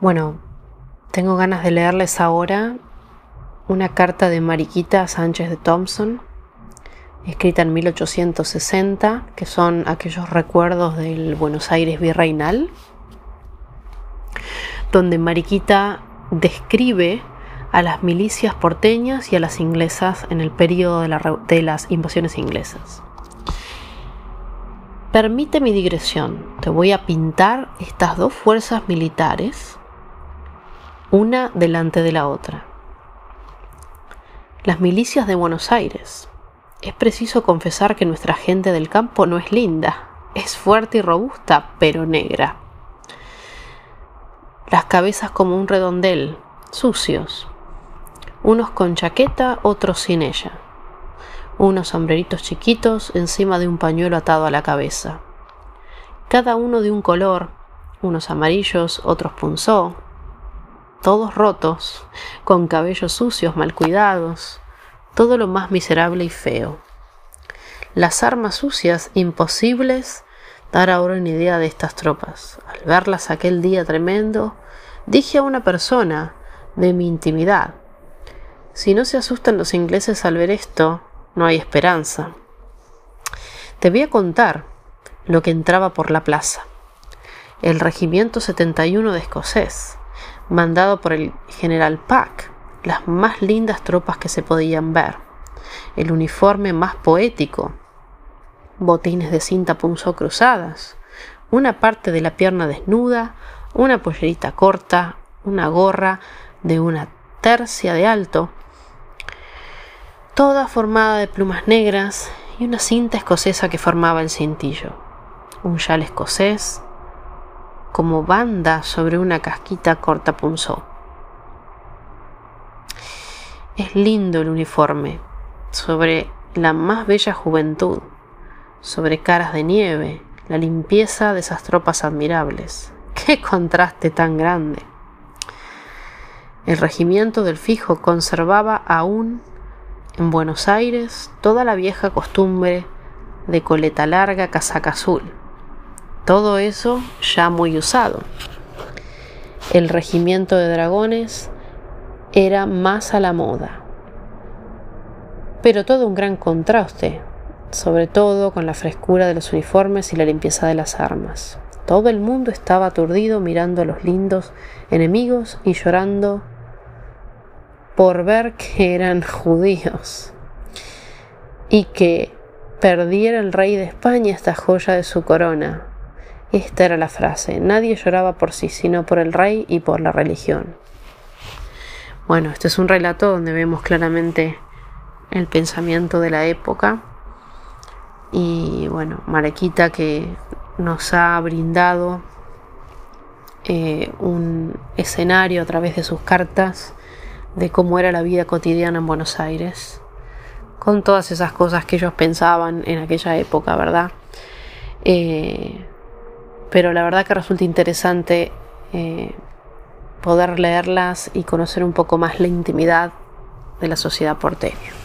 Bueno, tengo ganas de leerles ahora una carta de Mariquita Sánchez de Thompson, escrita en 1860, que son aquellos recuerdos del Buenos Aires virreinal, donde Mariquita describe a las milicias porteñas y a las inglesas en el periodo de, las invasiones inglesas. Permite mi digresión, te voy a pintar estas dos fuerzas militares, una delante de la otra. Las milicias de Buenos Aires. Es preciso confesar que nuestra gente del campo no es linda, es fuerte y robusta, pero negra. Las cabezas como un redondel, sucios, unos con chaqueta, otros sin ella, unos sombreritos chiquitos encima de un pañuelo atado a la cabeza, cada uno de un color, unos amarillos, otros punzó, todos rotos, con cabellos sucios, mal cuidados, todo lo más miserable y feo. Las armas sucias, imposibles dar ahora una idea de estas tropas. Al verlas aquel día tremendo, dije a una persona de mi intimidad, si no se asustan los ingleses al ver esto, no hay esperanza. Te voy a contar lo que entraba por la plaza. El regimiento 71 de escocés, mandado por el general Pack, las más lindas tropas que se podían ver, el uniforme más poético, botines de cinta punzó cruzadas, una parte de la pierna desnuda, una pollerita corta, una gorra de una tercia de alto, toda formada de plumas negras y una cinta escocesa que formaba el cintillo, un chal escocés como banda sobre una casquita corta punzó. Es lindo el uniforme, sobre la más bella juventud, sobre caras de nieve, la limpieza de esas tropas admirables. ¡Qué contraste tan grande! El regimiento del Fijo conservaba aún en Buenos Aires toda la vieja costumbre de coleta larga, casaca azul. Todo eso ya muy usado. El regimiento de dragones era más a la moda. Pero todo un gran contraste, sobre todo con la frescura de los uniformes y la limpieza de las armas. Todo el mundo estaba aturdido mirando a los lindos enemigos y llorando por ver que eran judíos y que perdiera el rey de España esta joya de su corona. Esta era la frase, nadie lloraba por sí, sino por el rey y por la religión. Bueno, este es un relato donde vemos claramente el pensamiento de la época y bueno, Marequita que nos ha brindado eh, un escenario a través de sus cartas de cómo era la vida cotidiana en Buenos Aires, con todas esas cosas que ellos pensaban en aquella época, ¿verdad? Eh, pero la verdad que resulta interesante eh, poder leerlas y conocer un poco más la intimidad de la sociedad porteña.